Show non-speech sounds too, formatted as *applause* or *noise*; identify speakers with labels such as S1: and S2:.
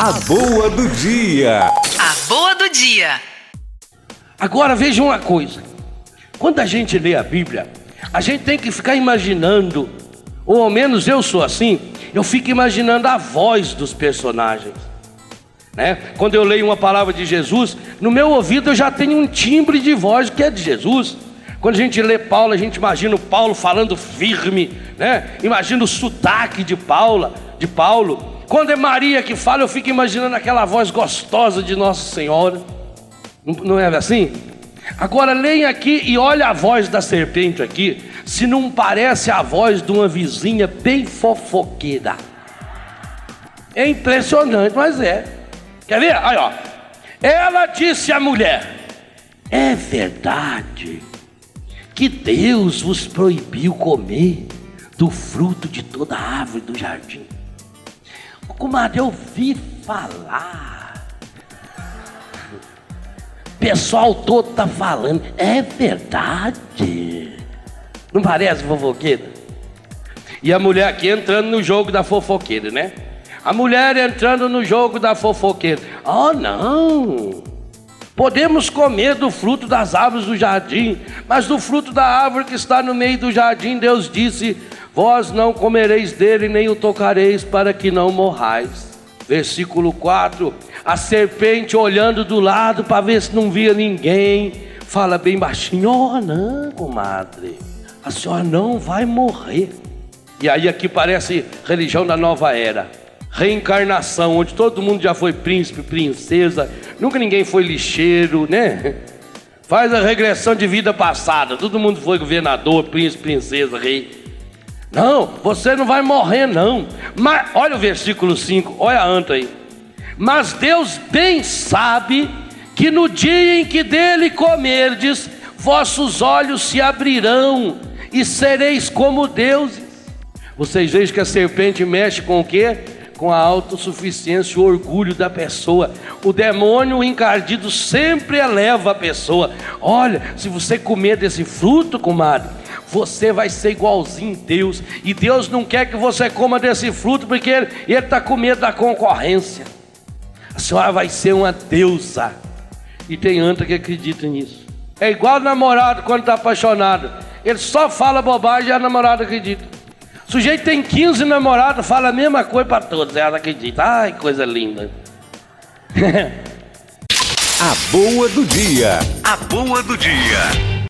S1: A boa do dia.
S2: A boa do dia.
S3: Agora veja uma coisa: quando a gente lê a Bíblia, a gente tem que ficar imaginando, ou ao menos eu sou assim, eu fico imaginando a voz dos personagens. Né? Quando eu leio uma palavra de Jesus, no meu ouvido eu já tenho um timbre de voz que é de Jesus. Quando a gente lê Paulo, a gente imagina o Paulo falando firme, né? Imagina o sotaque de Paulo, de Paulo. Quando é Maria que fala, eu fico imaginando aquela voz gostosa de Nossa Senhora. Não é assim? Agora leia aqui e olha a voz da serpente aqui, se não parece a voz de uma vizinha bem fofoqueira. É impressionante, mas é. Quer ver? Aí, ó. Ela disse à mulher: É verdade que Deus vos proibiu comer do fruto de toda árvore do jardim. Comadre, eu ouvi falar. Pessoal todo tá falando. É verdade. Não parece fofoqueira? E a mulher aqui entrando no jogo da fofoqueira, né? A mulher entrando no jogo da fofoqueira. Oh, não! Podemos comer do fruto das árvores do jardim, mas do fruto da árvore que está no meio do jardim, Deus disse: Vós não comereis dele, nem o tocareis, para que não morrais. Versículo 4: A serpente olhando do lado para ver se não via ninguém, fala bem baixinho: Oh, não, comadre, a senhora não vai morrer. E aí aqui parece religião da nova era reencarnação, onde todo mundo já foi príncipe, princesa, nunca ninguém foi lixeiro, né? Faz a regressão de vida passada, todo mundo foi governador, príncipe, princesa, rei. Não, você não vai morrer, não. Mas, olha o versículo 5, olha a anta aí. Mas Deus bem sabe que no dia em que dele comerdes, vossos olhos se abrirão e sereis como deuses. Vocês veem que a serpente mexe com o quê? com a autossuficiência, o orgulho da pessoa. O demônio encardido sempre eleva a pessoa. Olha, se você comer desse fruto, comadre, você vai ser igualzinho a Deus. E Deus não quer que você coma desse fruto porque Ele está com medo da concorrência. A senhora vai ser uma deusa. E tem anta que acredita nisso. É igual namorado quando está apaixonado. Ele só fala bobagem e a namorada acredita. O sujeito tem 15 namorados, fala a mesma coisa para todos, ela acredita. Ai, coisa linda. *laughs*
S1: a boa do dia.
S2: A boa do dia.